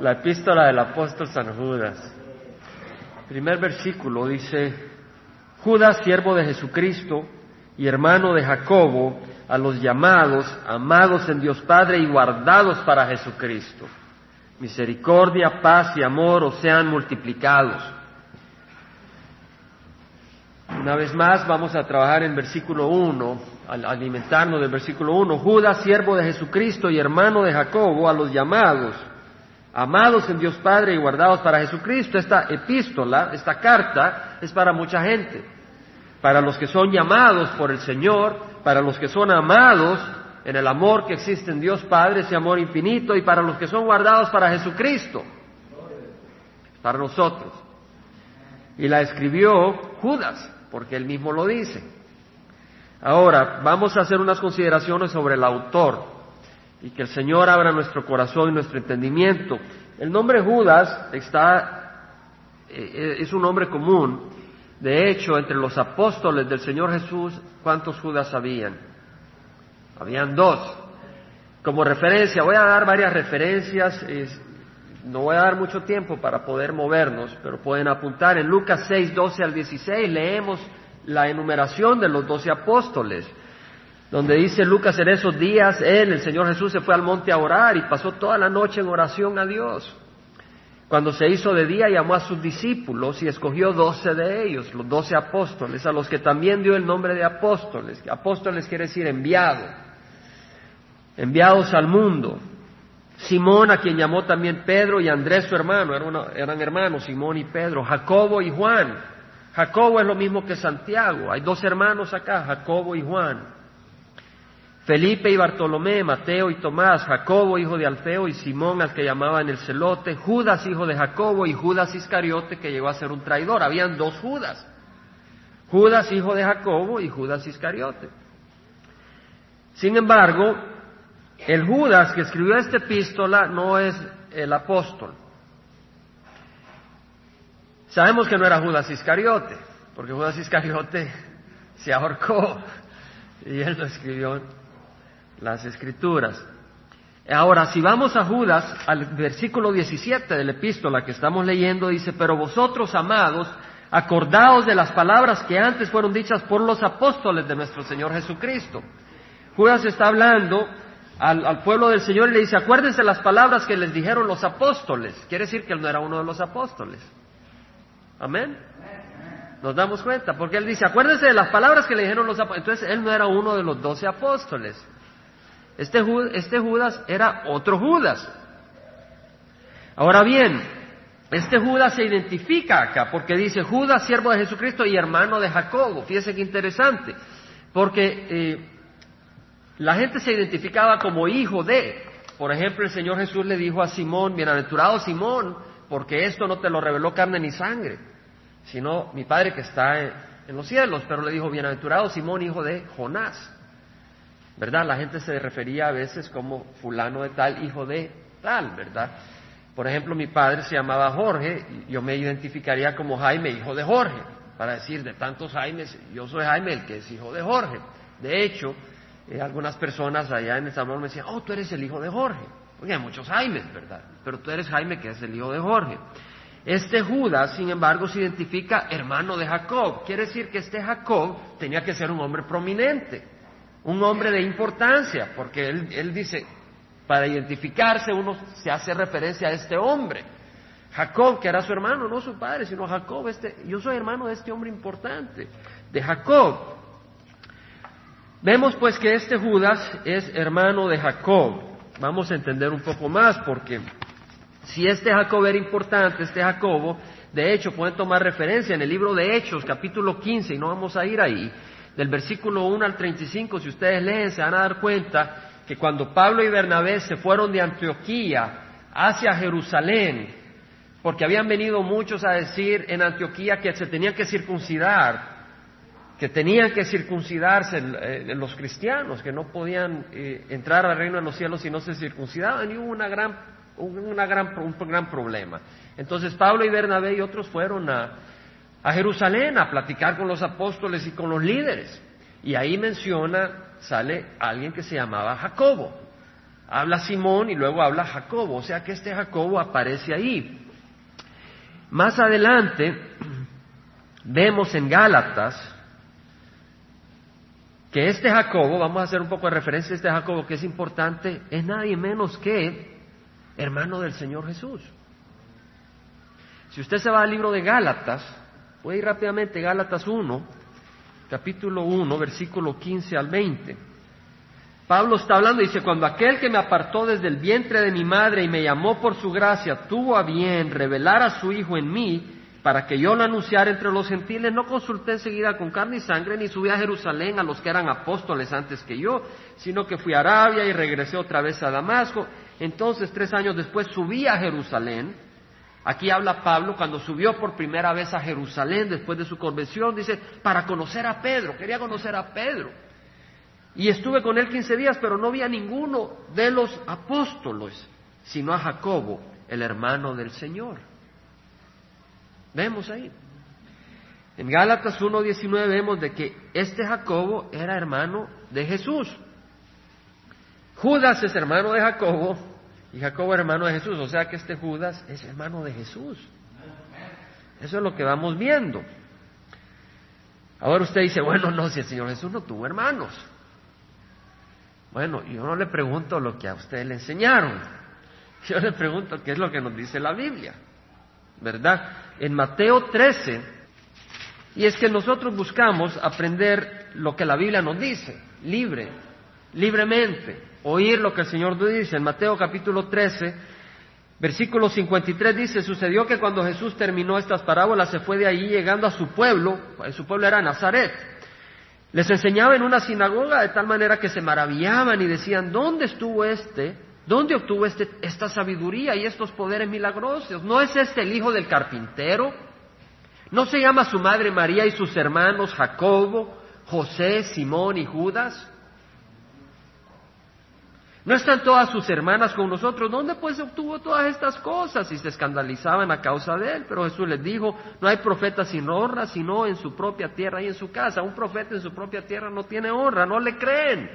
La epístola del apóstol San Judas. Primer versículo dice, Judas, siervo de Jesucristo y hermano de Jacobo, a los llamados, amados en Dios Padre y guardados para Jesucristo. Misericordia, paz y amor os sean multiplicados. Una vez más vamos a trabajar en versículo 1, al alimentarnos del versículo 1. Judas, siervo de Jesucristo y hermano de Jacobo, a los llamados, amados en Dios Padre y guardados para Jesucristo. Esta epístola, esta carta, es para mucha gente. Para los que son llamados por el Señor, para los que son amados en el amor que existe en Dios Padre, ese amor infinito, y para los que son guardados para Jesucristo, para nosotros. Y la escribió Judas, porque él mismo lo dice. Ahora, vamos a hacer unas consideraciones sobre el autor y que el Señor abra nuestro corazón y nuestro entendimiento. El nombre Judas está, eh, es un nombre común. De hecho, entre los apóstoles del Señor Jesús, ¿cuántos Judas habían? Habían dos. Como referencia, voy a dar varias referencias, no voy a dar mucho tiempo para poder movernos, pero pueden apuntar. En Lucas 6, 12 al 16 leemos la enumeración de los doce apóstoles donde dice Lucas, en esos días él, el Señor Jesús, se fue al monte a orar y pasó toda la noche en oración a Dios. Cuando se hizo de día, llamó a sus discípulos y escogió doce de ellos, los doce apóstoles, a los que también dio el nombre de apóstoles. Apóstoles quiere decir enviado, enviados al mundo. Simón, a quien llamó también Pedro y Andrés su hermano, eran, eran hermanos, Simón y Pedro, Jacobo y Juan. Jacobo es lo mismo que Santiago, hay dos hermanos acá, Jacobo y Juan. Felipe y Bartolomé, Mateo y Tomás, Jacobo, hijo de Alfeo, y Simón, al que llamaban el celote, Judas, hijo de Jacobo, y Judas Iscariote, que llegó a ser un traidor. Habían dos Judas. Judas, hijo de Jacobo, y Judas Iscariote. Sin embargo, el Judas que escribió esta epístola no es el apóstol. Sabemos que no era Judas Iscariote, porque Judas Iscariote se ahorcó y él lo escribió las escrituras. Ahora, si vamos a Judas, al versículo 17 de la epístola que estamos leyendo, dice, pero vosotros, amados, acordaos de las palabras que antes fueron dichas por los apóstoles de nuestro Señor Jesucristo. Judas está hablando al, pueblo del Señor y le dice, acuérdense las palabras que les dijeron los apóstoles. Quiere decir que él no era uno de los apóstoles. Amén. Nos damos cuenta, porque él dice, acuérdense de las palabras que le dijeron los apóstoles. Entonces él no era uno de los doce apóstoles. Este, este, Judas era otro Judas. Ahora bien, este Judas se identifica acá porque dice Judas, siervo de Jesucristo y hermano de Jacobo. Fíjese qué interesante, porque eh, la gente se identificaba como hijo de. Por ejemplo, el Señor Jesús le dijo a Simón, bienaventurado Simón, porque esto no te lo reveló carne ni sangre, sino mi Padre que está en los cielos. Pero le dijo, bienaventurado Simón, hijo de Jonás. ¿Verdad? La gente se refería a veces como fulano de tal, hijo de tal, ¿verdad? Por ejemplo, mi padre se llamaba Jorge, yo me identificaría como Jaime, hijo de Jorge, para decir de tantos Jaimes, yo soy Jaime, el que es hijo de Jorge. De hecho, eh, algunas personas allá en el Salvador me decían, oh, tú eres el hijo de Jorge. Porque hay muchos Jaimes, ¿verdad? Pero tú eres Jaime, que es el hijo de Jorge. Este Judas, sin embargo, se identifica hermano de Jacob. Quiere decir que este Jacob tenía que ser un hombre prominente un hombre de importancia, porque él, dice, para identificarse uno se hace referencia a este hombre. Jacob, que era su hermano, no su padre, sino Jacob, este, yo soy hermano de este hombre importante, de Jacob. Vemos pues que este Judas es hermano de Jacob. Vamos a entender un poco más porque si este Jacob era importante, este Jacobo, de hecho pueden tomar referencia en el libro de Hechos, capítulo 15, y no vamos a ir ahí, del versículo 1 al 35, si ustedes leen, se van a dar cuenta que cuando Pablo y Bernabé se fueron de Antioquía hacia Jerusalén, porque habían venido muchos a decir en Antioquía que se tenían que circuncidar, que tenían que circuncidarse eh, los cristianos, que no podían eh, entrar al reino de los cielos si no se circuncidaban, y hubo una gran, una gran, un gran problema. Entonces Pablo y Bernabé y otros fueron a, a Jerusalén a platicar con los apóstoles y con los líderes. Y ahí menciona, sale alguien que se llamaba Jacobo. Habla Simón y luego habla Jacobo, o sea que este Jacobo aparece ahí. Más adelante vemos en Gálatas que este Jacobo, vamos a hacer un poco de referencia a este Jacobo que es importante, es nadie menos que hermano del Señor Jesús. Si usted se va al libro de Gálatas, puede ir rápidamente, Gálatas 1, capítulo 1, versículo 15 al 20. Pablo está hablando dice, cuando aquel que me apartó desde el vientre de mi madre y me llamó por su gracia, tuvo a bien revelar a su Hijo en mí, para que yo lo anunciara entre los gentiles, no consulté enseguida con carne y sangre, ni subí a Jerusalén a los que eran apóstoles antes que yo, sino que fui a Arabia y regresé otra vez a Damasco. Entonces, tres años después, subí a Jerusalén. Aquí habla Pablo cuando subió por primera vez a Jerusalén después de su convención, dice, para conocer a Pedro, quería conocer a Pedro. Y estuve con él quince días, pero no vi a ninguno de los apóstoles, sino a Jacobo, el hermano del Señor. Vemos ahí. En Gálatas 1.19 vemos de que este Jacobo era hermano de Jesús. Judas es hermano de Jacobo y Jacobo es hermano de Jesús. O sea que este Judas es hermano de Jesús. Eso es lo que vamos viendo. Ahora usted dice, bueno, no, si el Señor Jesús no tuvo hermanos. Bueno, yo no le pregunto lo que a usted le enseñaron. Yo le pregunto qué es lo que nos dice la Biblia. ¿Verdad? En Mateo 13, y es que nosotros buscamos aprender lo que la Biblia nos dice, libre, libremente, oír lo que el Señor dice. En Mateo capítulo 13, versículo 53 dice, sucedió que cuando Jesús terminó estas parábolas se fue de allí llegando a su pueblo, su pueblo era Nazaret les enseñaba en una sinagoga de tal manera que se maravillaban y decían, ¿dónde estuvo este? ¿Dónde obtuvo este, esta sabiduría y estos poderes milagrosos? ¿No es este el hijo del carpintero? ¿No se llama su madre María y sus hermanos Jacobo, José, Simón y Judas? ¿No están todas sus hermanas con nosotros? ¿Dónde pues obtuvo todas estas cosas? Y se escandalizaban a causa de él. Pero Jesús les dijo, no hay profeta sin honra, sino en su propia tierra y en su casa. Un profeta en su propia tierra no tiene honra, no le creen.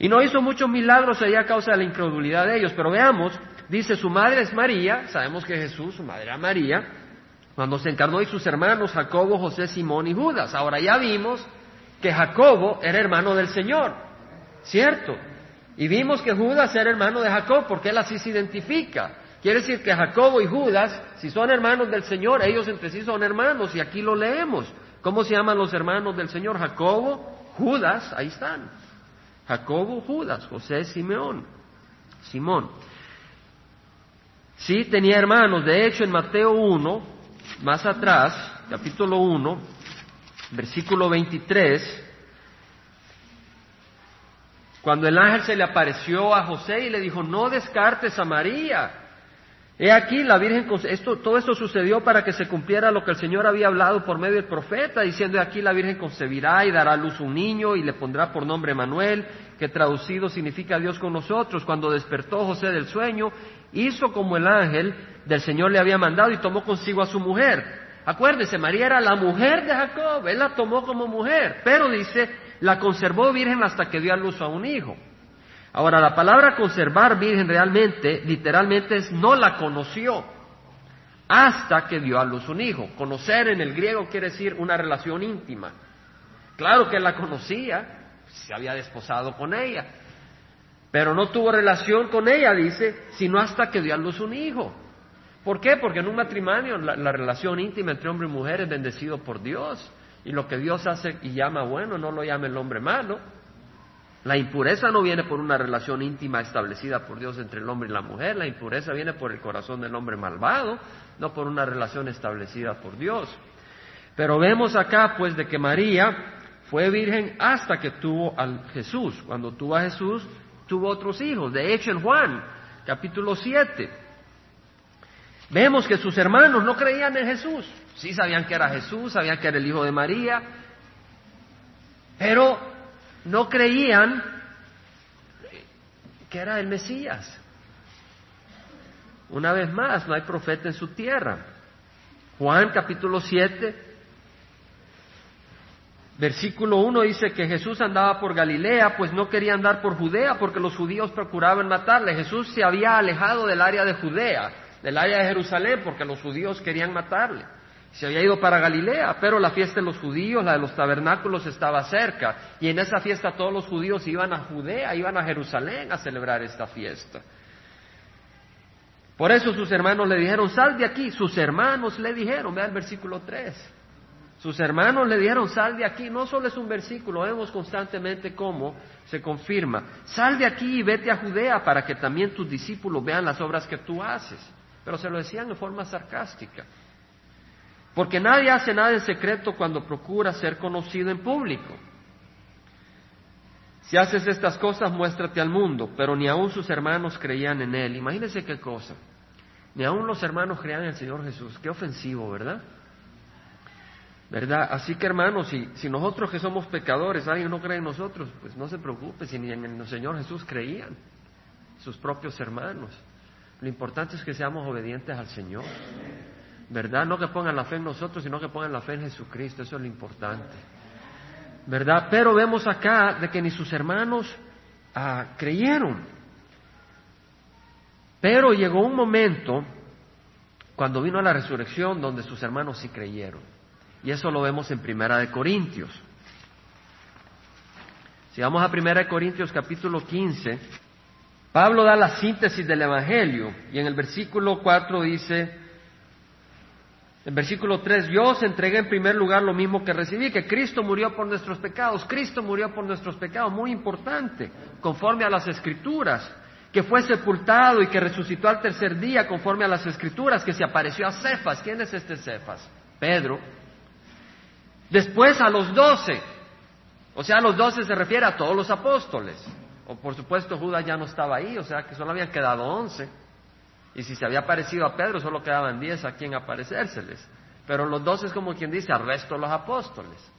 Y no hizo muchos milagros allá a causa de la incredulidad de ellos. Pero veamos, dice, su madre es María, sabemos que Jesús, su madre era María, cuando se encarnó y sus hermanos Jacobo, José, Simón y Judas. Ahora ya vimos que Jacobo era hermano del Señor. ¿Cierto? Y vimos que Judas era hermano de Jacob, porque él así se identifica. Quiere decir que Jacobo y Judas, si son hermanos del Señor, ellos entre sí son hermanos, y aquí lo leemos. ¿Cómo se llaman los hermanos del Señor? Jacobo, Judas, ahí están. Jacobo, Judas, José, Simeón, Simón. Sí, tenía hermanos. De hecho, en Mateo 1, más atrás, capítulo 1, versículo 23, cuando el ángel se le apareció a José y le dijo, no descartes a María. He aquí la Virgen, esto, todo esto sucedió para que se cumpliera lo que el Señor había hablado por medio del profeta, diciendo, aquí la Virgen concebirá y dará a luz un niño y le pondrá por nombre Manuel, que traducido significa Dios con nosotros. Cuando despertó José del sueño, hizo como el ángel del Señor le había mandado y tomó consigo a su mujer. Acuérdese, María era la mujer de Jacob, él la tomó como mujer, pero dice, la conservó virgen hasta que dio a luz a un hijo. Ahora, la palabra conservar virgen realmente, literalmente es no la conoció hasta que dio a luz un hijo. Conocer en el griego quiere decir una relación íntima. Claro que la conocía, se había desposado con ella, pero no tuvo relación con ella, dice, sino hasta que dio a luz un hijo. ¿Por qué? Porque en un matrimonio la, la relación íntima entre hombre y mujer es bendecido por Dios. Y lo que Dios hace y llama bueno, no lo llame el hombre malo. La impureza no viene por una relación íntima establecida por Dios entre el hombre y la mujer, la impureza viene por el corazón del hombre malvado, no por una relación establecida por Dios. Pero vemos acá pues de que María fue virgen hasta que tuvo a Jesús. Cuando tuvo a Jesús, tuvo otros hijos. De hecho, en Juan, capítulo 7, vemos que sus hermanos no creían en Jesús. Sí sabían que era Jesús, sabían que era el hijo de María, pero no creían que era el Mesías. Una vez más, no hay profeta en su tierra. Juan capítulo 7, Versículo 1 dice que Jesús andaba por Galilea, pues no quería andar por Judea porque los judíos procuraban matarle. Jesús se había alejado del área de Judea, del área de Jerusalén, porque los judíos querían matarle. Se había ido para Galilea, pero la fiesta de los judíos, la de los tabernáculos, estaba cerca. Y en esa fiesta todos los judíos iban a Judea, iban a Jerusalén a celebrar esta fiesta. Por eso sus hermanos le dijeron, sal de aquí. Sus hermanos le dijeron, vea el versículo 3. Sus hermanos le dijeron, sal de aquí. No solo es un versículo, vemos constantemente cómo se confirma. Sal de aquí y vete a Judea para que también tus discípulos vean las obras que tú haces. Pero se lo decían en forma sarcástica. Porque nadie hace nada en secreto cuando procura ser conocido en público. Si haces estas cosas, muéstrate al mundo, pero ni aun sus hermanos creían en él. Imagínense qué cosa. Ni aun los hermanos creían en el Señor Jesús. Qué ofensivo, ¿verdad? ¿Verdad? Así que hermanos, si, si nosotros que somos pecadores, alguien no cree en nosotros, pues no se preocupe, si ni en el Señor Jesús creían, sus propios hermanos. Lo importante es que seamos obedientes al Señor. ¿Verdad? No que pongan la fe en nosotros, sino que pongan la fe en Jesucristo, eso es lo importante. ¿Verdad? Pero vemos acá de que ni sus hermanos ah, creyeron. Pero llegó un momento cuando vino la resurrección donde sus hermanos sí creyeron. Y eso lo vemos en Primera de Corintios. Si vamos a Primera de Corintios capítulo 15, Pablo da la síntesis del Evangelio y en el versículo 4 dice, en versículo 3, yo os entregué en primer lugar lo mismo que recibí, que Cristo murió por nuestros pecados. Cristo murió por nuestros pecados, muy importante, conforme a las escrituras, que fue sepultado y que resucitó al tercer día, conforme a las escrituras, que se apareció a Cefas. ¿Quién es este Cefas? Pedro. Después a los doce. O sea, a los doce se refiere a todos los apóstoles. O por supuesto Judas ya no estaba ahí, o sea que solo habían quedado once. Y si se había parecido a Pedro, solo quedaban diez a quien aparecérseles. Pero los doce es como quien dice, al resto los apóstoles.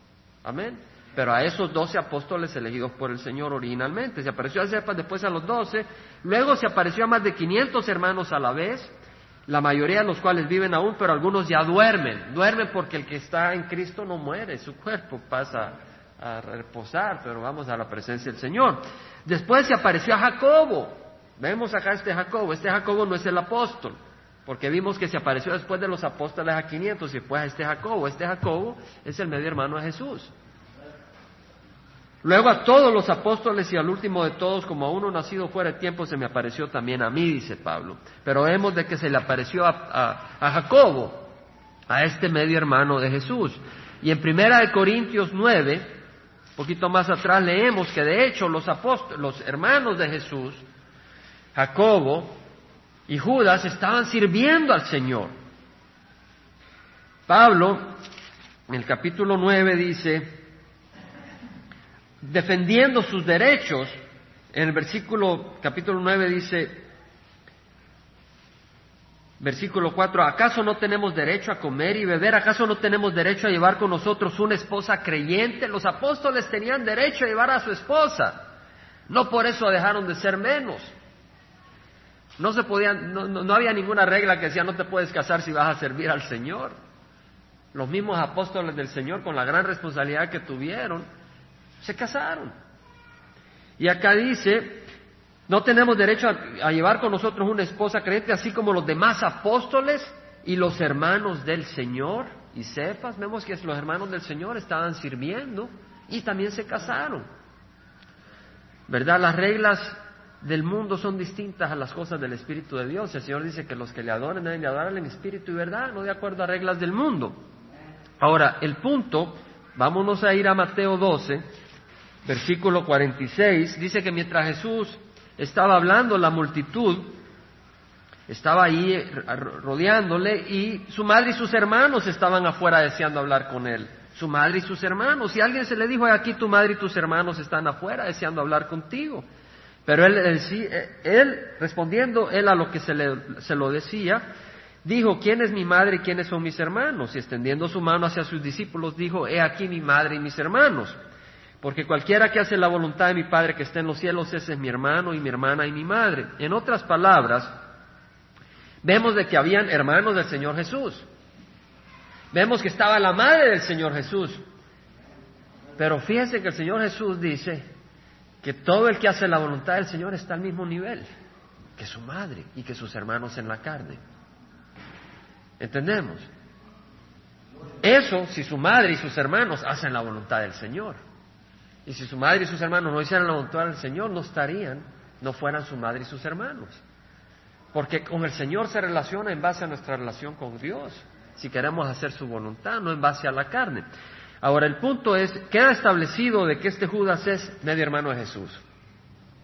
Amén. Pero a esos doce apóstoles elegidos por el Señor originalmente. Se apareció a Cephas, después a los doce. Luego se apareció a más de quinientos hermanos a la vez la mayoría de los cuales viven aún, pero algunos ya duermen. Duermen porque el que está en Cristo no muere, su cuerpo pasa a reposar, pero vamos a la presencia del Señor. Después se apareció a Jacobo. Vemos acá este Jacobo. Este Jacobo no es el apóstol, porque vimos que se apareció después de los apóstoles a 500 y después a este Jacobo. Este Jacobo es el medio hermano de Jesús. Luego a todos los apóstoles y al último de todos, como a uno nacido fuera de tiempo, se me apareció también a mí, dice Pablo. Pero vemos de que se le apareció a, Jacobo, a este medio hermano de Jesús. Y en Primera de Corintios 9, un poquito más atrás, leemos que de hecho los los hermanos de Jesús, Jacobo y Judas, estaban sirviendo al Señor. Pablo, en el capítulo 9, dice, defendiendo sus derechos, en el versículo capítulo 9 dice, versículo 4, ¿acaso no tenemos derecho a comer y beber? ¿Acaso no tenemos derecho a llevar con nosotros una esposa creyente? Los apóstoles tenían derecho a llevar a su esposa. No por eso dejaron de ser menos. No se podían, no, no había ninguna regla que decía no te puedes casar si vas a servir al Señor. Los mismos apóstoles del Señor, con la gran responsabilidad que tuvieron, se casaron. Y acá dice, no tenemos derecho a, llevar con nosotros una esposa creyente, así como los demás apóstoles y los hermanos del Señor. Y sepas, vemos que los hermanos del Señor estaban sirviendo y también se casaron. ¿Verdad? Las reglas del mundo son distintas a las cosas del Espíritu de Dios. El Señor dice que los que le adoren deben de adorar en espíritu y verdad, no de acuerdo a reglas del mundo. Ahora, el punto, vámonos a ir a Mateo 12, versículo 46, dice que mientras Jesús estaba hablando, la multitud estaba ahí rodeándole y su madre y sus hermanos estaban afuera deseando hablar con él. Su madre y sus hermanos. Y alguien se le dijo, aquí tu madre y tus hermanos están afuera deseando hablar contigo. Pero él, él, eh, él respondiendo, él a lo que se, le, se lo decía, dijo, ¿quién es mi madre y quiénes son mis hermanos? Y extendiendo su mano hacia sus discípulos, dijo, he aquí mi madre y mis hermanos. Porque cualquiera que hace la voluntad de mi Padre que está en los cielos, ese es mi hermano y mi hermana y mi madre. En otras palabras, vemos de que habían hermanos del Señor Jesús. Vemos que estaba la madre del Señor Jesús. Pero fíjense que el Señor Jesús dice que todo el que hace la voluntad del Señor está al mismo nivel que su madre y que sus hermanos en la carne. ¿Entendemos? Eso si su madre y sus hermanos hacen la voluntad del Señor. Y si su madre y sus hermanos no hicieran la voluntad del Señor, no estarían, no fueran su madre y sus hermanos. Porque con el Señor se relaciona en base a nuestra relación con Dios, si queremos hacer su voluntad, no en base a la carne. Ahora, el punto es, queda establecido de que este Judas es medio hermano de Jesús.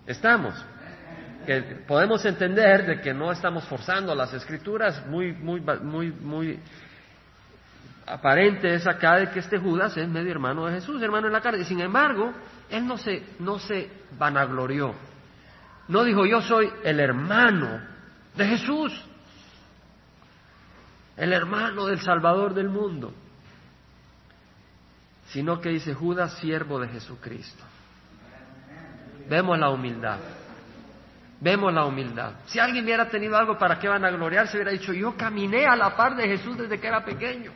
¿Estamos? Que podemos entender de que no estamos forzando las escrituras, muy, muy, muy, muy aparente es acá de que este Judas es medio hermano de Jesús, hermano en la carne. Y sin embargo, él no se, no se vanaglorió. No dijo, yo soy el hermano de Jesús, el hermano del Salvador del mundo, sino que dice Judas, siervo de Jesucristo. Vemos la humildad. Vemos la humildad. Si alguien hubiera tenido algo para que van a gloriarse, hubiera dicho, yo caminé a la par de Jesús desde que era pequeño.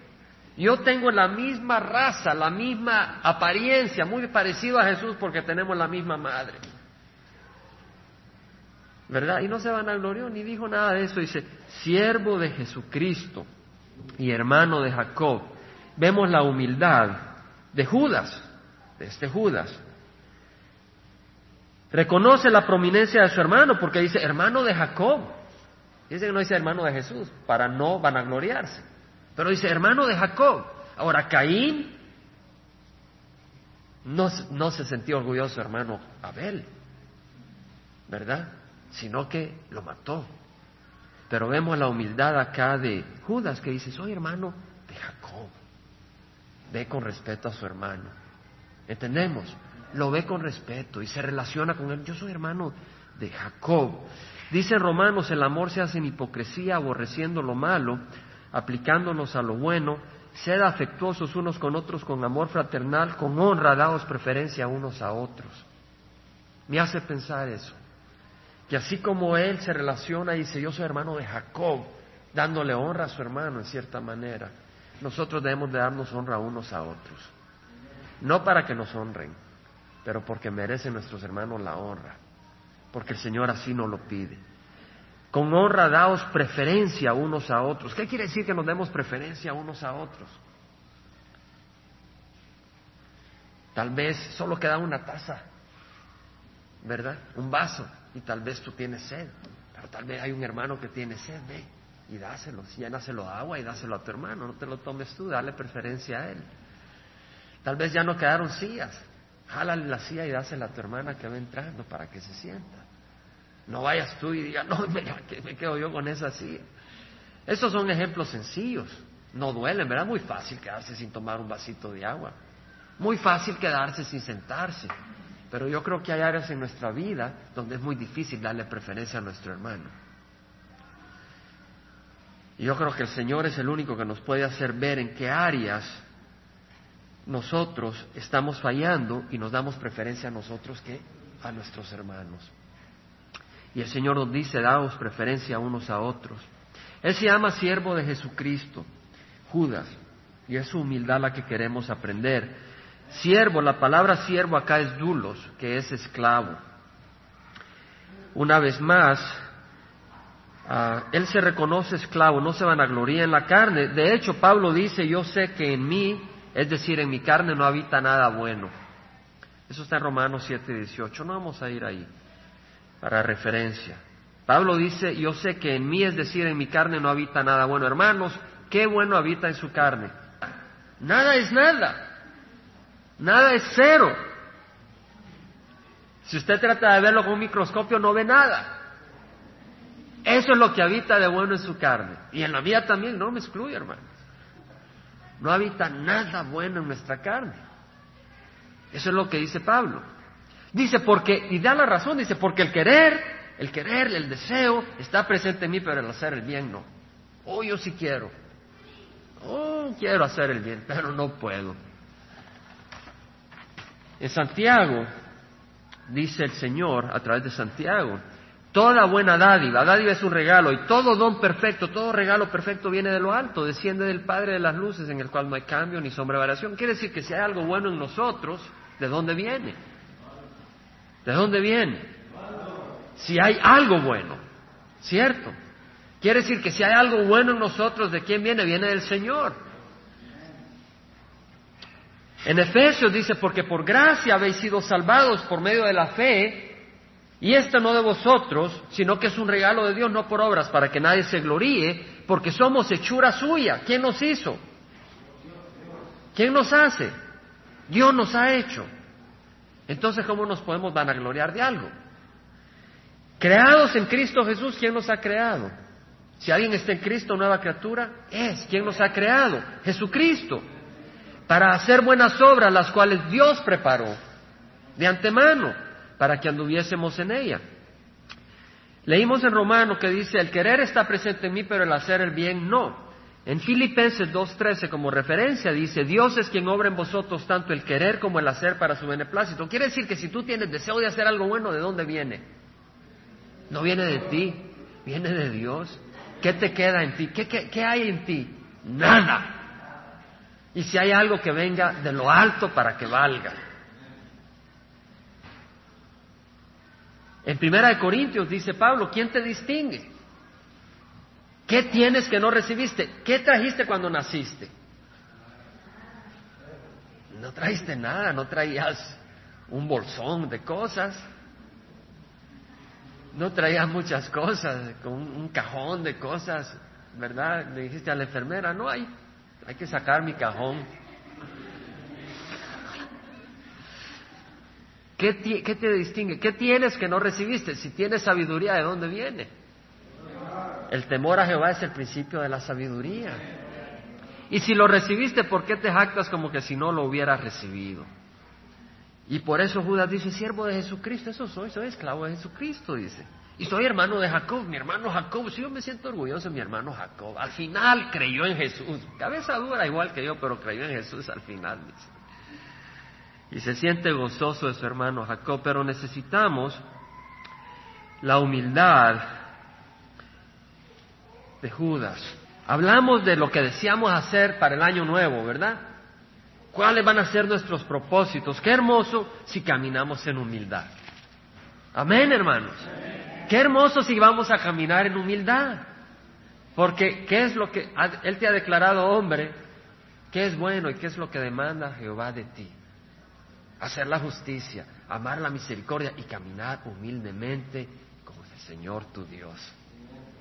Yo tengo la misma raza, la misma apariencia, muy parecido a Jesús porque tenemos la misma madre. ¿verdad? Y no se van a gloriar ni dijo nada de eso. Dice, siervo de Jesucristo y hermano de Jacob. Vemos la humildad de Judas, de este Judas. Reconoce la prominencia de su hermano porque dice hermano de Jacob. Dice que no dice hermano de Jesús, para no vanagloriarse. Pero dice hermano de Jacob. Ahora, Caín no, no se sentía orgulloso, hermano Abel, ¿verdad? sino que lo mató. Pero vemos la humildad acá de Judas que dice, soy hermano de Jacob. Ve con respeto a su hermano. ¿Entendemos? Lo ve con respeto y se relaciona con él. Yo soy hermano de Jacob. Dice Romanos, el amor se hace en hipocresía, aborreciendo lo malo, aplicándonos a lo bueno. Sed afectuosos unos con otros con amor fraternal, con honra, daos preferencia unos a otros. Me hace pensar eso. Que así como él se relaciona y dice, yo soy hermano de Jacob, dándole honra a su hermano en cierta manera, nosotros debemos de darnos honra unos a otros. No para que nos honren, pero porque merecen nuestros hermanos la honra, porque el Señor así nos lo pide. Con honra daos preferencia unos a otros. ¿Qué quiere decir que nos demos preferencia unos a otros? Tal vez solo queda una taza, ¿verdad? Un vaso y tal vez tú tienes sed, pero tal vez hay un hermano que tiene sed, ve y dáselo, llénaselo de agua y dáselo a tu hermano, no te lo tomes tú, dale preferencia a él. Tal vez ya no quedaron sillas, jálale la silla y dásela a tu hermana que va entrando para que se sienta. No vayas tú y digas, no, me, quedo yo con esa silla. Esos son ejemplos sencillos, no duelen, ¿verdad? Muy fácil quedarse sin tomar un vasito de agua, muy fácil quedarse sin sentarse. Pero yo creo que hay áreas en nuestra vida donde es muy difícil darle preferencia a nuestro hermano. Y yo creo que el Señor es el único que nos puede hacer ver en qué áreas nosotros estamos fallando y nos damos preferencia a nosotros que a nuestros hermanos. Y el Señor nos dice, daos preferencia unos a otros. Él se llama siervo de Jesucristo, Judas, y es su humildad la que queremos aprender. Siervo, la palabra siervo acá es dulos, que es esclavo. Una vez más, ah, él se reconoce esclavo, no se vanagloria en la carne. De hecho, Pablo dice, yo sé que en mí, es decir, en mi carne no habita nada bueno. Eso está en Romanos 7, 18. No vamos a ir ahí para referencia. Pablo dice, yo sé que en mí, es decir, en mi carne no habita nada bueno. Hermanos, ¿qué bueno habita en su carne? Nada es nada. Nada es cero. Si usted trata de verlo con un microscopio, no ve nada. Eso es lo que habita de bueno en su carne. Y en la vida también, no me excluye, hermano. No habita nada bueno en nuestra carne. Eso es lo que dice Pablo. Dice porque, y da la razón, dice, porque el querer, el querer, el deseo, está presente en mí, pero el hacer el bien no. Oh, yo sí quiero. Oh, quiero hacer el bien, pero no puedo. En Santiago dice el Señor a través de Santiago Toda buena dádiva, dádiva es un regalo, y todo don perfecto, todo regalo perfecto viene de lo alto, desciende del Padre de las luces, en el cual no hay cambio ni sombra de variación. Quiere decir que si hay algo bueno en nosotros, ¿de dónde viene? ¿De dónde viene? Si hay algo bueno, ¿cierto? Quiere decir que si hay algo bueno en nosotros, ¿de quién viene? Viene del Señor. En Efesios dice, porque por gracia habéis sido salvados por medio de la fe, y esto no de vosotros, sino que es un regalo de Dios, no por obras, para que nadie se gloríe, porque somos hechura suya. ¿Quién nos hizo? ¿Quién nos hace? Dios nos ha hecho. Entonces, ¿cómo nos podemos vanagloriar de algo? Creados en Cristo Jesús, ¿quién nos ha creado? Si alguien está en Cristo, nueva criatura, es. ¿Quién nos ha creado? Jesucristo. Para hacer buenas obras, las cuales Dios preparó de antemano para que anduviésemos en ella. Leímos en Romano que dice, el querer está presente en mí, pero el hacer el bien no. En Filipenses 2.13 como referencia dice, Dios es quien obra en vosotros tanto el querer como el hacer para su beneplácito. Quiere decir que si tú tienes deseo de hacer algo bueno, ¿de dónde viene? No viene de ti, viene de Dios. ¿Qué te queda en ti? ¿Qué, qué hay en ti? Nada. Y si hay algo que venga de lo alto para que valga. En Primera de Corintios dice Pablo, ¿quién te distingue? ¿Qué tienes que no recibiste? ¿Qué trajiste cuando naciste? No trajiste nada, no traías un bolsón de cosas. No traías muchas cosas, con un cajón de cosas, ¿verdad? Le dijiste a la enfermera, no hay, hay que sacar mi cajón. ¿Qué, te distingue? ¿Qué tienes que no recibiste? Si tienes sabiduría, ¿de dónde viene? El temor a Jehová es el principio de la sabiduría. Y si lo recibiste, ¿por qué te jactas como que si no lo hubieras recibido? Y por eso Judas dice, siervo de Jesucristo, eso soy, soy esclavo de Jesucristo, dice. Y soy hermano de Jacob, mi hermano Jacob, sí, yo me siento orgulloso de mi hermano Jacob. Al final creyó en Jesús. Cabeza dura igual que yo, pero creyó en Jesús al final, dice y se siente gozoso de su hermano Jacob, pero necesitamos la humildad de Judas. Hablamos de lo que deseamos hacer para el año nuevo, ¿verdad? ¿Cuáles van a ser nuestros propósitos? Qué hermoso si caminamos en humildad. Amén, hermanos. Qué hermoso si vamos a caminar en humildad. Porque, ¿qué es lo que Él te ha declarado hombre? ¿Qué es bueno y qué es lo que demanda Jehová de ti? hacer la justicia, amar la misericordia y caminar humildemente como el Señor tu Dios.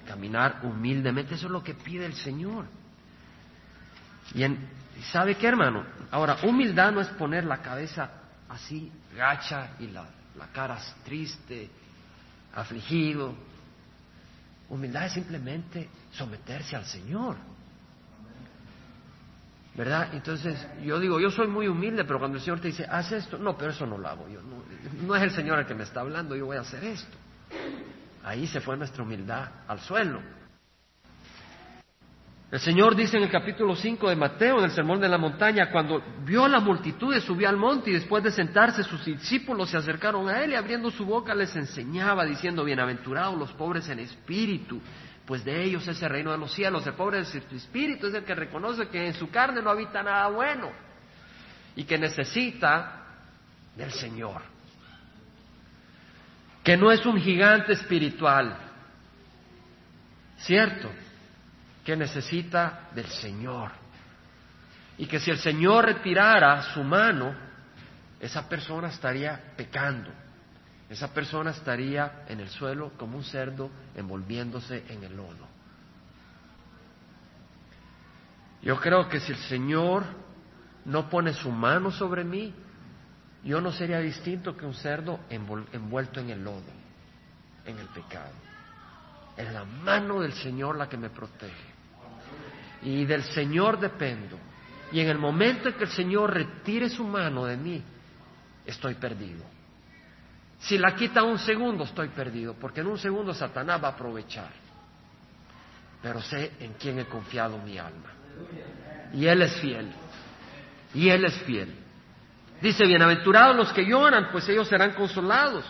Caminar humildemente, eso es lo que pide el Señor. Y ¿sabe qué, hermano? Ahora, humildad no es poner la cabeza así, gacha y la, la cara triste, afligido. Humildad es simplemente someterse al Señor. ¿verdad? Entonces yo digo, yo soy muy humilde, pero cuando el Señor te dice, haz esto, no, pero eso no lo hago yo, no, es el Señor el que me está hablando, yo voy a hacer esto. Ahí se fue nuestra humildad al suelo. El Señor dice en el capítulo 5 de Mateo, en el Sermón de la Montaña, cuando vio a la multitud subió al monte y después de sentarse sus discípulos se acercaron a él y abriendo su boca les enseñaba diciendo, bienaventurados los pobres en espíritu, pues de ellos es el reino de los cielos. El pobre de espíritu es el que reconoce que en su carne no habita nada bueno y que necesita del Señor. Que no es un gigante espiritual, ¿cierto? Que necesita del Señor. Y que si el Señor retirara su mano, esa persona estaría pecando esa persona estaría en el suelo como un cerdo envolviéndose en el lodo. Yo creo que si el Señor no pone su mano sobre mí, yo no sería distinto que un cerdo envuelto en el lodo, en el pecado. Es la mano del Señor la que me protege. Y del Señor dependo. Y en el momento en que el Señor retire su mano de mí, estoy perdido. Si la quita un segundo, estoy perdido, porque en un segundo Satanás va a aprovechar. Pero sé en quién he confiado mi alma. Y Él es fiel. Y Él es fiel. Dice, bienaventurados los que lloran, pues ellos serán consolados.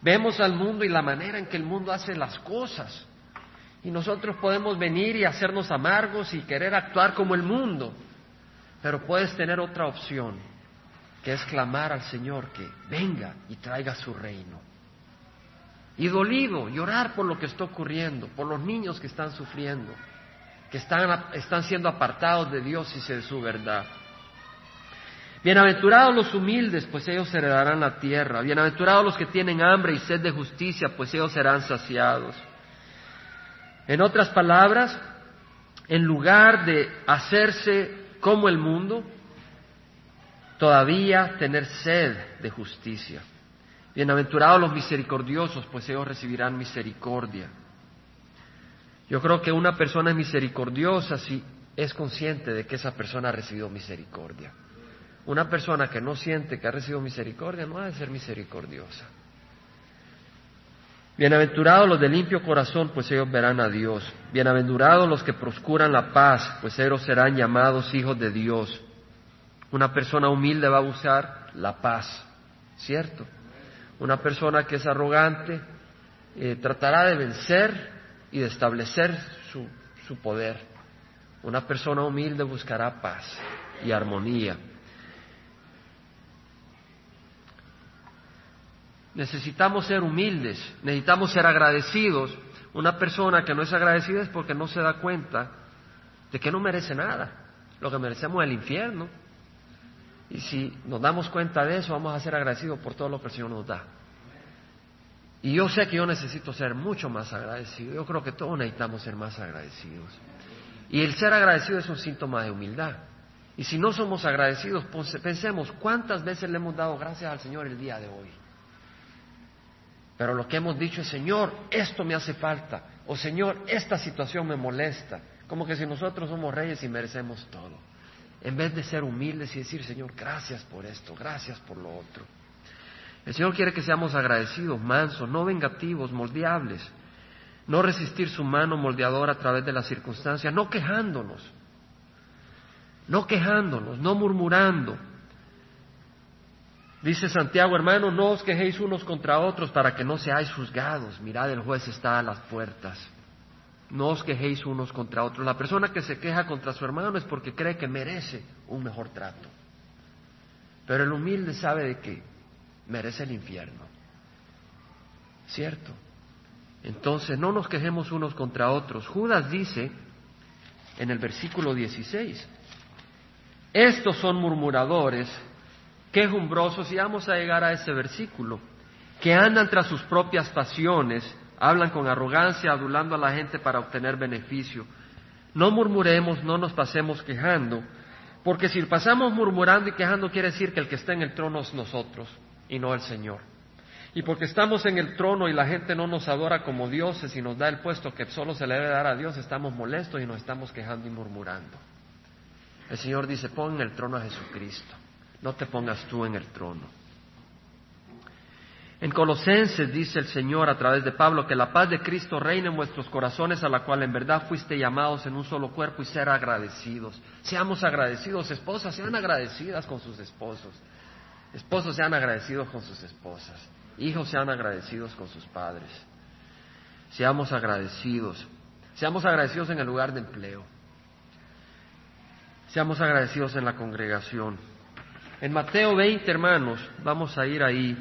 Vemos al mundo y la manera en que el mundo hace las cosas. Y nosotros podemos venir y hacernos amargos y querer actuar como el mundo. Pero puedes tener otra opción, que es clamar al Señor que venga y traiga su reino. Y dolido, llorar por lo que está ocurriendo, por los niños que están sufriendo, que están, están siendo apartados de Dios y de su verdad. Bienaventurados los humildes, pues ellos heredarán la tierra. Bienaventurados los que tienen hambre y sed de justicia, pues ellos serán saciados. En otras palabras, en lugar de hacerse como el mundo, todavía tener sed de justicia. Bienaventurados los misericordiosos, pues ellos recibirán misericordia. Yo creo que una persona es misericordiosa si es consciente de que esa persona ha recibido misericordia. Una persona que no siente que ha recibido misericordia no ha de ser misericordiosa. Bienaventurados los de limpio corazón, pues ellos verán a Dios. Bienaventurados los que procuran la paz, pues ellos serán llamados hijos de Dios. Una persona humilde va a buscar la paz, ¿cierto? Una persona que es arrogante eh, tratará de vencer y de establecer su, su poder. Una persona humilde buscará paz y armonía. Necesitamos ser humildes, necesitamos ser agradecidos. Una persona que no es agradecida es porque no se da cuenta de que no merece nada. Lo que merecemos es el infierno. Y si nos damos cuenta de eso, vamos a ser agradecidos por todo lo que el Señor nos da. Y yo sé que yo necesito ser mucho más agradecido. Yo creo que todos necesitamos ser más agradecidos. Y el ser agradecido es un síntoma de humildad. Y si no somos agradecidos, pensemos cuántas veces le hemos dado gracias al Señor el día de hoy. Pero lo que hemos dicho es, Señor, esto me hace falta. O Señor, esta situación me molesta. Como que si nosotros somos reyes y merecemos todo. En vez de ser humildes y decir, Señor, gracias por esto, gracias por lo otro. El Señor quiere que seamos agradecidos, mansos, no vengativos, moldeables. No resistir su mano moldeadora a través de las circunstancias, no quejándonos. No quejándonos, no murmurando, Dice Santiago, hermano, no os quejéis unos contra otros para que no seáis juzgados. Mirad, el juez está a las puertas. No os quejéis unos contra otros. La persona que se queja contra su hermano es porque cree que merece un mejor trato. Pero el humilde sabe de que merece el infierno. ¿Cierto? Entonces, no nos quejemos unos contra otros. Judas dice en el versículo 16, estos son murmuradores quejumbrosos, y vamos a llegar a ese versículo, que andan tras sus propias pasiones, hablan con arrogancia, adulando a la gente para obtener beneficio. No murmuremos, no nos pasemos quejando, porque si pasamos murmurando y quejando quiere decir que el que está en el trono es nosotros y no el Señor. Y porque estamos en el trono y la gente no nos adora como dioses y nos da el puesto que solo se le debe dar a Dios, estamos molestos y nos estamos quejando y murmurando. El Señor dice, pon en el trono a Jesucristo no te pongas tú en el trono. En Colosenses dice el Señor a través de Pablo que la paz de Cristo reine en vuestros corazones, a la cual en verdad fuiste llamados en un solo cuerpo y ser agradecidos. Seamos agradecidos, esposas, sean agradecidas con sus esposos. Esposos sean agradecidos con sus esposas. Hijos sean agradecidos con sus padres. Seamos agradecidos. Seamos agradecidos en el lugar de empleo. Seamos agradecidos en la congregación. En Mateo 20, hermanos, vamos a ir ahí.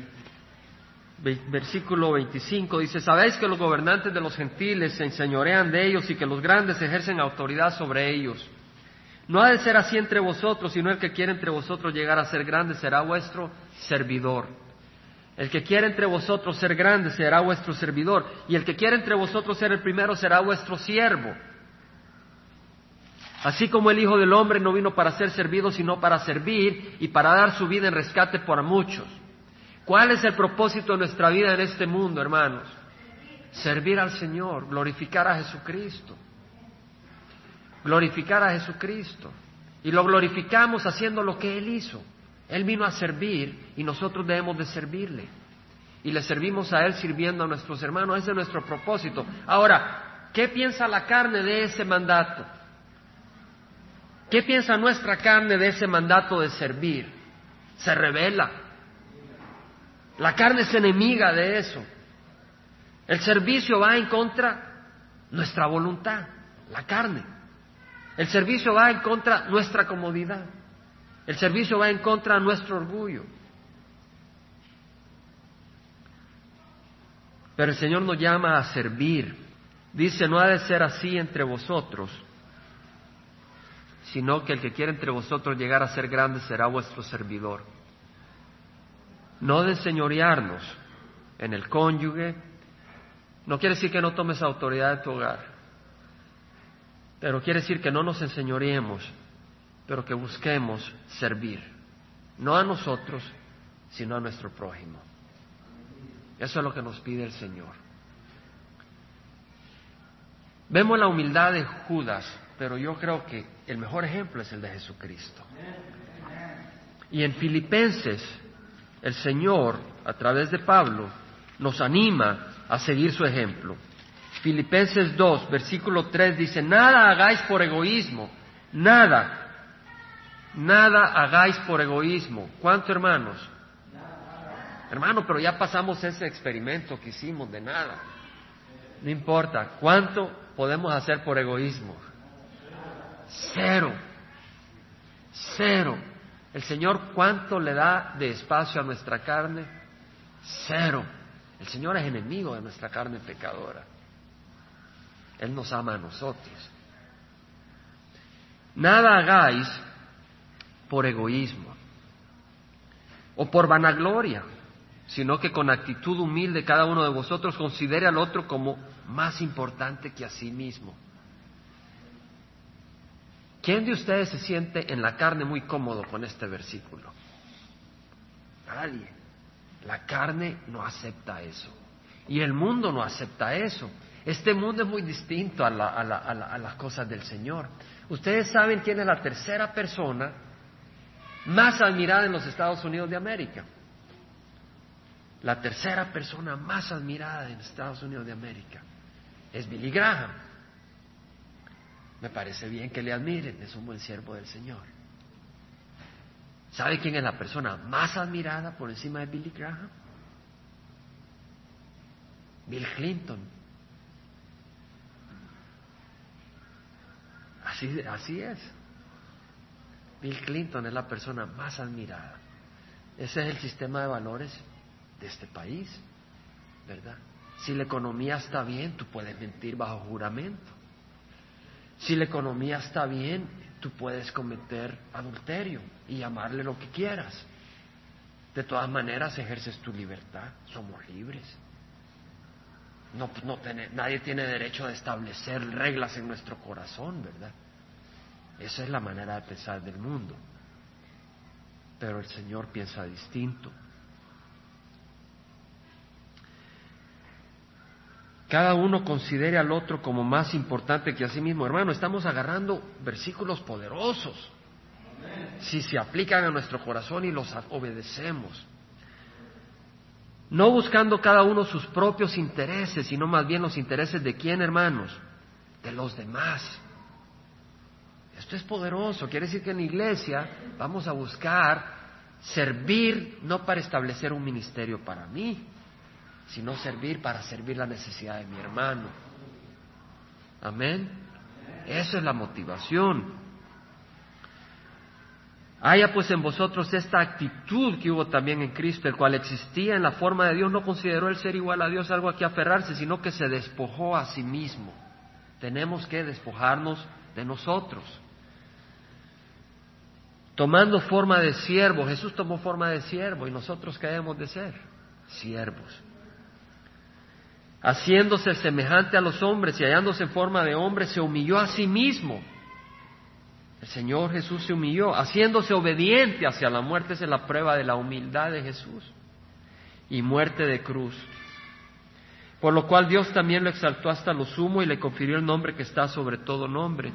Versículo 25 dice, sabéis que los gobernantes de los gentiles se enseñorean de ellos y que los grandes ejercen autoridad sobre ellos. No ha de ser así entre vosotros, sino el que quiere entre vosotros llegar a ser grande será vuestro servidor. El que quiere entre vosotros ser grande será vuestro servidor, y el que quiere entre vosotros ser el primero será vuestro siervo. Así como el Hijo del Hombre no vino para ser servido, sino para servir y para dar su vida en rescate por muchos. ¿Cuál es el propósito de nuestra vida en este mundo, hermanos? Servir al Señor, glorificar a Jesucristo. Glorificar a Jesucristo. Y lo glorificamos haciendo lo que Él hizo. Él vino a servir y nosotros debemos de servirle. Y le servimos a Él sirviendo a nuestros hermanos. Ese es nuestro propósito. Ahora, ¿qué piensa la carne de ese mandato? ¿Qué piensa nuestra carne de ese mandato de servir? Se revela. La carne es enemiga de eso. El servicio va en contra nuestra voluntad, la carne. El servicio va en contra nuestra comodidad. El servicio va en contra nuestro orgullo. Pero el Señor nos llama a servir. Dice, no ha de ser así entre vosotros, sino que el que quiera entre vosotros llegar a ser grande será vuestro servidor. No de enseñorearnos en el cónyuge, no quiere decir que no tomes autoridad de tu hogar, pero quiere decir que no nos enseñoreemos, pero que busquemos servir, no a nosotros, sino a nuestro prójimo. Eso es lo que nos pide el Señor. Vemos la humildad de Judas, pero yo creo que el mejor ejemplo es el de Jesucristo. Y en Filipenses, el Señor, a través de Pablo, nos anima a seguir su ejemplo. Filipenses 2, versículo 3 dice, nada hagáis por egoísmo, nada, nada hagáis por egoísmo. ¿Cuánto hermanos? Hermano, pero ya pasamos ese experimento que hicimos de nada. No importa, ¿cuánto podemos hacer por egoísmo? Cero. Cero. El Señor, ¿cuánto le da de espacio a nuestra carne? Cero. El Señor es enemigo de nuestra carne pecadora. Él nos ama a nosotros. Nada hagáis por egoísmo o por vanagloria, sino que con actitud humilde cada uno de vosotros considere al otro como más importante que a sí mismo. ¿Quién de ustedes se siente en la carne muy cómodo con este versículo? Nadie. La carne no acepta eso. Y el mundo no acepta eso. Este mundo es muy distinto a, las cosas del Señor. Ustedes saben quién es la tercera persona más admirada en los Estados Unidos de América. La tercera persona más admirada en Estados Unidos de América es Billy Graham. Me parece bien que le admiren, es un buen siervo del Señor. ¿Sabe quién es la persona más admirada por encima de Billy Graham? Bill Clinton. Así, así es. Bill Clinton es la persona más admirada. Ese es el sistema de valores de este país, ¿verdad? Si la economía está bien, tú puedes mentir bajo juramento. Si la economía está bien, tú puedes cometer adulterio y llamarle lo que quieras. De todas maneras ejerces tu libertad, somos libres. No, no nadie tiene derecho a establecer reglas en nuestro corazón, ¿verdad? Esa es la manera de pensar del mundo. Pero el Señor piensa distinto. Cada uno considere al otro como más importante que a sí mismo. Hermano, estamos agarrando versículos poderosos. Si se aplican a nuestro corazón y los obedecemos. No buscando cada uno sus propios intereses, sino más bien los intereses de quién, hermanos? De los demás. Esto es poderoso. Quiere decir que en la iglesia vamos a buscar servir no para establecer un ministerio para mí, sino servir para servir la necesidad de mi hermano. Amén. Eso es la motivación. Haya pues en vosotros esta actitud que hubo también en Cristo, el cual existía en la forma de Dios, no consideró el ser igual a Dios algo a que aferrarse, sino que se despojó a sí mismo. Tenemos que despojarnos de nosotros. Tomando forma de siervo, Jesús tomó forma de siervo y nosotros qué debemos de ser? Siervos haciéndose semejante a los hombres y hallándose en forma de hombre, se humilló a sí mismo. El Señor Jesús se humilló, haciéndose obediente hacia la muerte. Esa es la prueba de la humildad de Jesús. Y muerte de cruz. Por lo cual Dios también lo exaltó hasta lo sumo y le confirió el nombre que está sobre todo nombre.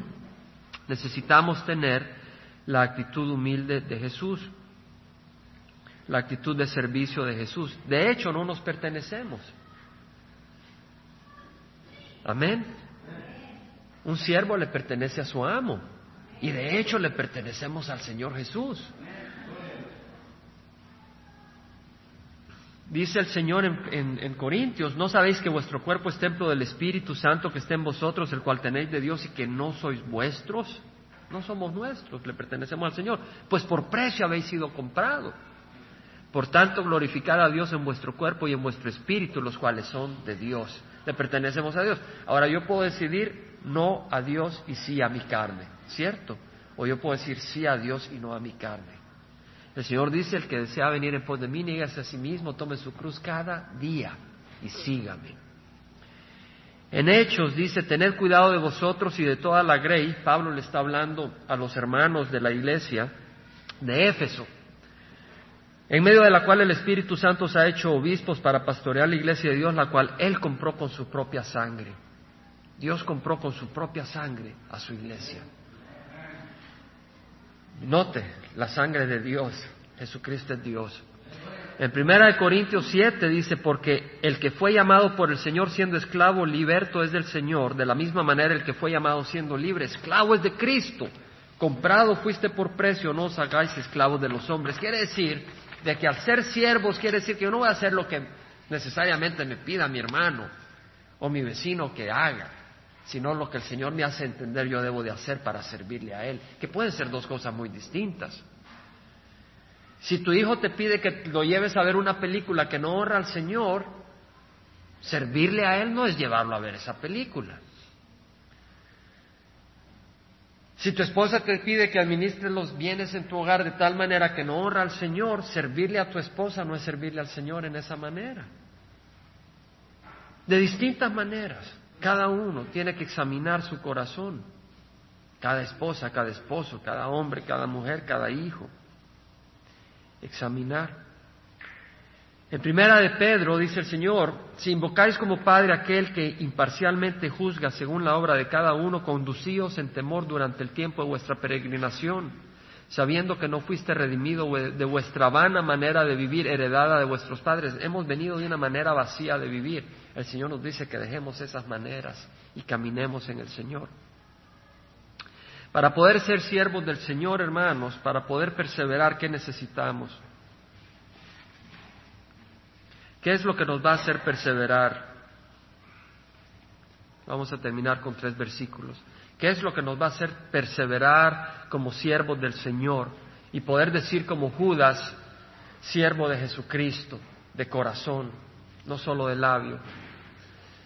Necesitamos tener la actitud humilde de Jesús, la actitud de servicio de Jesús. De hecho, no nos pertenecemos. Amén. Un siervo le pertenece a su amo y de hecho le pertenecemos al Señor Jesús. Dice el Señor en, Corintios, ¿no sabéis que vuestro cuerpo es templo del Espíritu Santo que está en vosotros, el cual tenéis de Dios y que no sois vuestros? No somos nuestros, le pertenecemos al Señor. Pues por precio habéis sido comprados. Por tanto, glorificad a Dios en vuestro cuerpo y en vuestro espíritu, los cuales son de Dios. Le pertenecemos a Dios. Ahora yo puedo decidir no a Dios y sí a mi carne, ¿cierto? O yo puedo decir sí a Dios y no a mi carne. El Señor dice, el que desea venir en pos de mí, niegue a sí mismo, tome su cruz cada día y sígame. En Hechos dice, tened cuidado de vosotros y de toda la grey. Pablo le está hablando a los hermanos de la iglesia de Éfeso, en medio de la cual el Espíritu Santo se ha hecho obispos para pastorear la iglesia de Dios, la cual Él compró con su propia sangre. Dios compró con su propia sangre a su iglesia. Note la sangre de Dios. Jesucristo es Dios. En primera de Corintios 7 dice, porque el que fue llamado por el Señor siendo esclavo, liberto es del Señor. De la misma manera el que fue llamado siendo libre, esclavo es de Cristo. Comprado fuiste por precio, no os hagáis esclavos de los hombres. Quiere decir de que al ser siervos, quiere decir que yo no voy a hacer lo que necesariamente me pida mi hermano o mi vecino que haga sino lo que el Señor me hace entender yo debo de hacer para servirle a Él, que pueden ser dos cosas muy distintas. Si tu hijo te pide que lo lleves a ver una película que no honra al Señor, servirle a Él no es llevarlo a ver esa película. Si tu esposa te pide que administres los bienes en tu hogar de tal manera que no honra al Señor, servirle a tu esposa no es servirle al Señor en esa manera. De distintas maneras. Cada uno tiene que examinar su corazón. Cada esposa, cada esposo, cada hombre, cada mujer, cada hijo. Examinar. En primera de Pedro dice el Señor, si invocáis como Padre aquel que imparcialmente juzga según la obra de cada uno, conducíos en temor durante el tiempo de vuestra peregrinación, sabiendo que no fuiste redimido de vuestra vana manera de vivir heredada de vuestros padres. Hemos venido de una manera vacía de vivir el Señor nos dice que dejemos esas maneras y caminemos en el Señor. Para poder ser siervos del Señor, hermanos, para poder perseverar, ¿qué necesitamos? ¿Qué es lo que nos va a hacer perseverar? Vamos a terminar con tres versículos. ¿Qué es lo que nos va a hacer perseverar como siervos del Señor y poder decir como Judas, siervo de Jesucristo, de corazón, no solo de labio?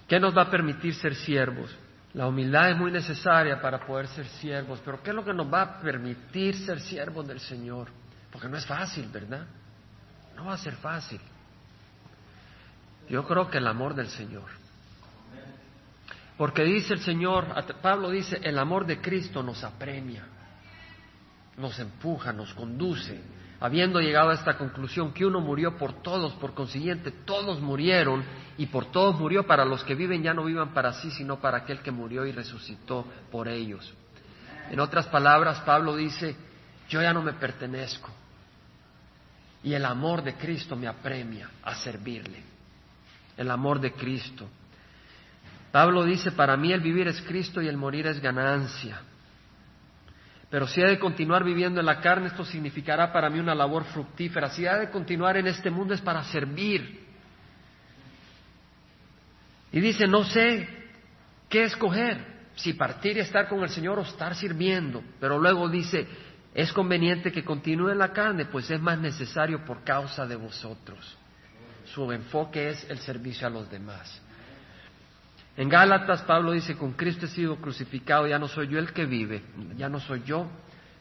¿Qué nos va a permitir ser siervos? La humildad es muy necesaria para poder ser siervos, pero ¿qué es lo que nos va a permitir ser siervos del Señor? Porque no es fácil, ¿verdad? No va a ser fácil. Yo creo que el amor del Señor. Porque dice el Señor, Pablo dice, el amor de Cristo nos apremia, nos empuja, nos conduce habiendo llegado a esta conclusión que uno murió por todos, por consiguiente todos murieron y por todos murió para los que viven ya no vivan para sí, sino para aquel que murió y resucitó por ellos. En otras palabras, Pablo dice, yo ya no me pertenezco y el amor de Cristo me apremia a servirle. El amor de Cristo. Pablo dice, para mí el vivir es Cristo y el morir es ganancia. Pero si ha de continuar viviendo en la carne, esto significará para mí una labor fructífera. Si ha de continuar en este mundo es para servir. Y dice, no sé qué escoger, si partir y estar con el Señor o estar sirviendo. Pero luego dice, es conveniente que continúe en la carne, pues es más necesario por causa de vosotros. Su enfoque es el servicio a los demás. En Gálatas Pablo dice, con Cristo he sido crucificado, ya no soy yo el que vive, ya no soy yo,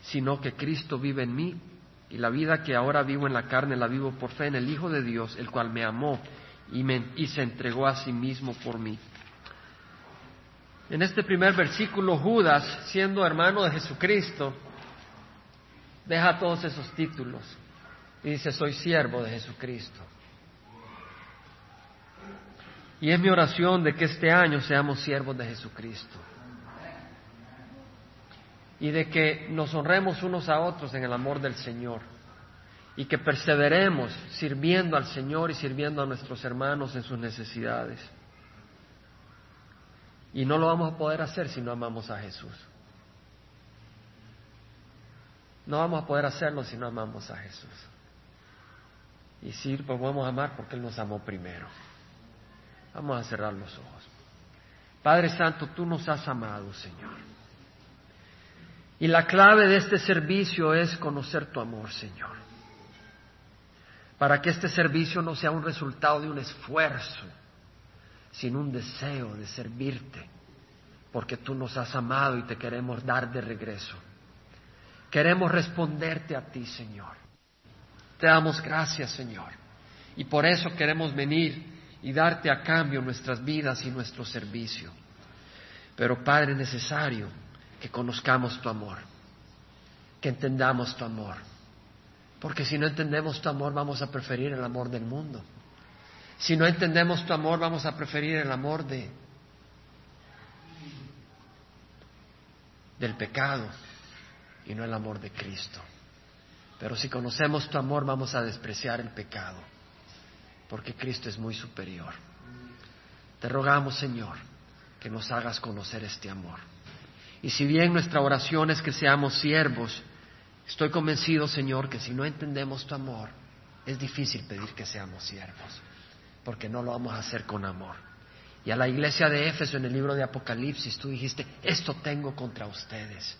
sino que Cristo vive en mí, y la vida que ahora vivo en la carne la vivo por fe en el Hijo de Dios, el cual me amó y, y se entregó a sí mismo por mí. En este primer versículo, Judas, siendo hermano de Jesucristo, deja todos esos títulos y dice, soy siervo de Jesucristo. Y es mi oración de que este año seamos siervos de Jesucristo. Y de que nos honremos unos a otros en el amor del Señor. Y que perseveremos sirviendo al Señor y sirviendo a nuestros hermanos en sus necesidades. Y no lo vamos a poder hacer si no amamos a Jesús. No vamos a poder hacerlo si no amamos a Jesús. Y sí, pues podemos amar porque Él nos amó primero. Vamos a cerrar los ojos. Padre Santo, tú nos has amado, Señor. Y la clave de este servicio es conocer tu amor, Señor. Para que este servicio no sea un resultado de un esfuerzo, sino un deseo de servirte, porque tú nos has amado y te queremos dar de regreso. Queremos responderte a ti, Señor. Te damos gracias, Señor. Y por eso queremos venir y darte a cambio nuestras vidas y nuestro servicio. Pero, Padre, es necesario que conozcamos tu amor, que entendamos tu amor. Porque si no entendemos tu amor, vamos a preferir el amor del mundo. Si no entendemos tu amor, vamos a preferir el amor de del pecado y no el amor de Cristo. Pero si conocemos tu amor, vamos a despreciar el pecado, porque Cristo es muy superior. Te rogamos, Señor, que nos hagas conocer este amor. Y si bien nuestra oración es que seamos siervos, estoy convencido, Señor, que si no entendemos tu amor, es difícil pedir que seamos siervos, porque no lo vamos a hacer con amor. Y a la iglesia de Éfeso en el libro de Apocalipsis tú dijiste, esto tengo contra ustedes,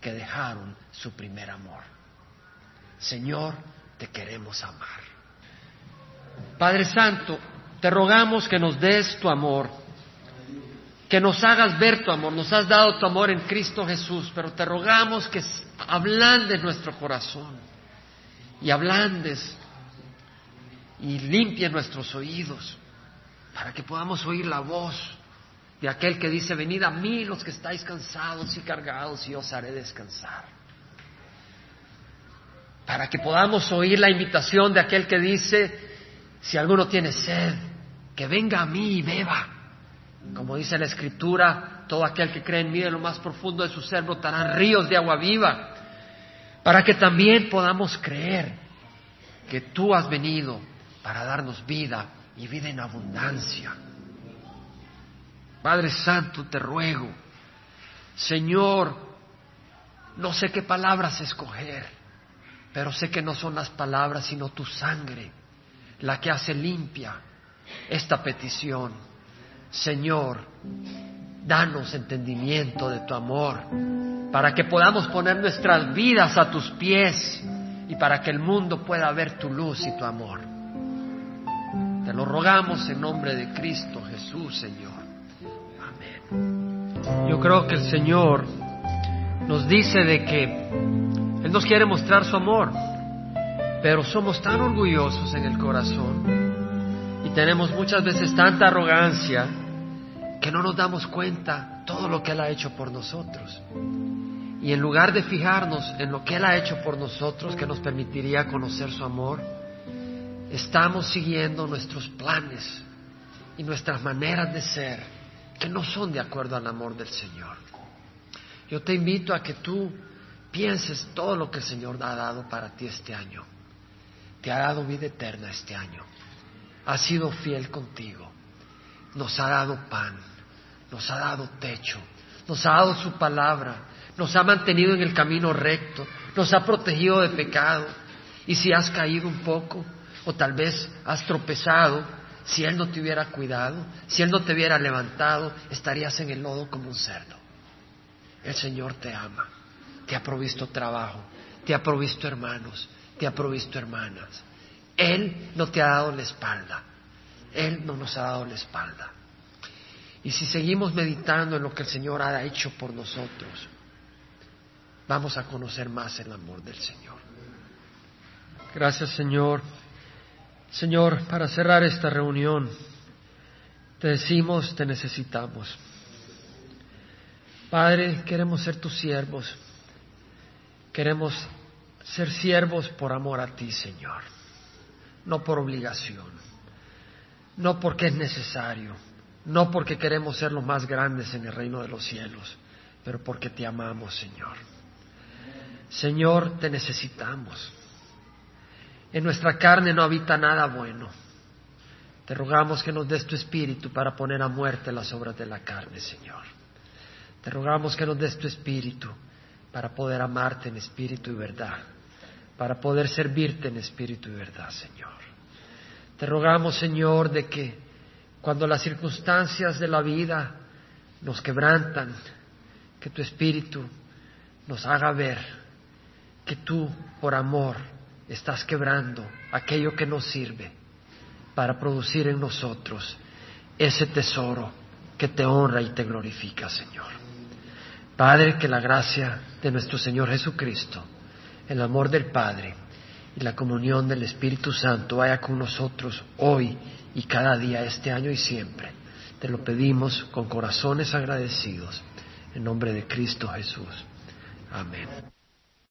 que dejaron su primer amor. Señor, te queremos amar. Padre Santo, te rogamos que nos des tu amor que nos hagas ver tu amor. Nos has dado tu amor en Cristo Jesús, pero te rogamos que ablandes nuestro corazón y ablandes y limpies nuestros oídos para que podamos oír la voz de aquel que dice, venid a mí los que estáis cansados y cargados y os haré descansar. Para que podamos oír la invitación de aquel que dice, si alguno tiene sed, que venga a mí y beba. Como dice la Escritura, todo aquel que cree en mí en lo más profundo de su ser brotarán ríos de agua viva, para que también podamos creer que tú has venido para darnos vida y vida en abundancia. Padre Santo, te ruego, Señor, no sé qué palabras escoger, pero sé que no son las palabras, sino tu sangre, la que hace limpia esta petición Señor, danos entendimiento de tu amor, para que podamos poner nuestras vidas a tus pies y para que el mundo pueda ver tu luz y tu amor. Te lo rogamos en nombre de Cristo Jesús, Señor. Amén. Yo creo que el Señor nos dice de que Él nos quiere mostrar su amor, pero somos tan orgullosos en el corazón y tenemos muchas veces tanta arrogancia que no nos damos cuenta todo lo que Él ha hecho por nosotros. Y en lugar de fijarnos en lo que Él ha hecho por nosotros, que nos permitiría conocer su amor, estamos siguiendo nuestros planes y nuestras maneras de ser que no son de acuerdo al amor del Señor. Yo te invito a que tú pienses todo lo que el Señor ha dado para ti este año. Te ha dado vida eterna este año. Ha sido fiel contigo. Nos ha dado pan nos ha dado techo, nos ha dado su palabra, nos ha mantenido en el camino recto, nos ha protegido de pecado. Y si has caído un poco, o tal vez has tropezado, si Él no te hubiera cuidado, si Él no te hubiera levantado, estarías en el lodo como un cerdo. El Señor te ama, te ha provisto trabajo, te ha provisto hermanos, te ha provisto hermanas. Él no te ha dado la espalda, Él no nos ha dado la espalda. Y si seguimos meditando en lo que el Señor ha hecho por nosotros, vamos a conocer más el amor del Señor. Gracias Señor. Señor, para cerrar esta reunión, te decimos, te necesitamos. Padre, queremos ser tus siervos. Queremos ser siervos por amor a ti, Señor. No por obligación. No porque es necesario no porque queremos ser los más grandes en el reino de los cielos, pero porque te amamos, Señor. Señor, te necesitamos. En nuestra carne no habita nada bueno. Te rogamos que nos des tu espíritu para poner a muerte las obras de la carne, Señor. Te rogamos que nos des tu espíritu para poder amarte en espíritu y verdad, para poder servirte en espíritu y verdad, Señor. Te rogamos, Señor, de que cuando las circunstancias de la vida nos quebrantan, que tu Espíritu nos haga ver que tú, por amor, estás quebrando aquello que nos sirve para producir en nosotros ese tesoro que te honra y te glorifica, Señor. Padre, que la gracia de nuestro Señor Jesucristo, el amor del Padre y la comunión del Espíritu Santo vaya con nosotros hoy y cada día, este año y siempre. Te lo pedimos con corazones agradecidos, en nombre de Cristo Jesús. Amén.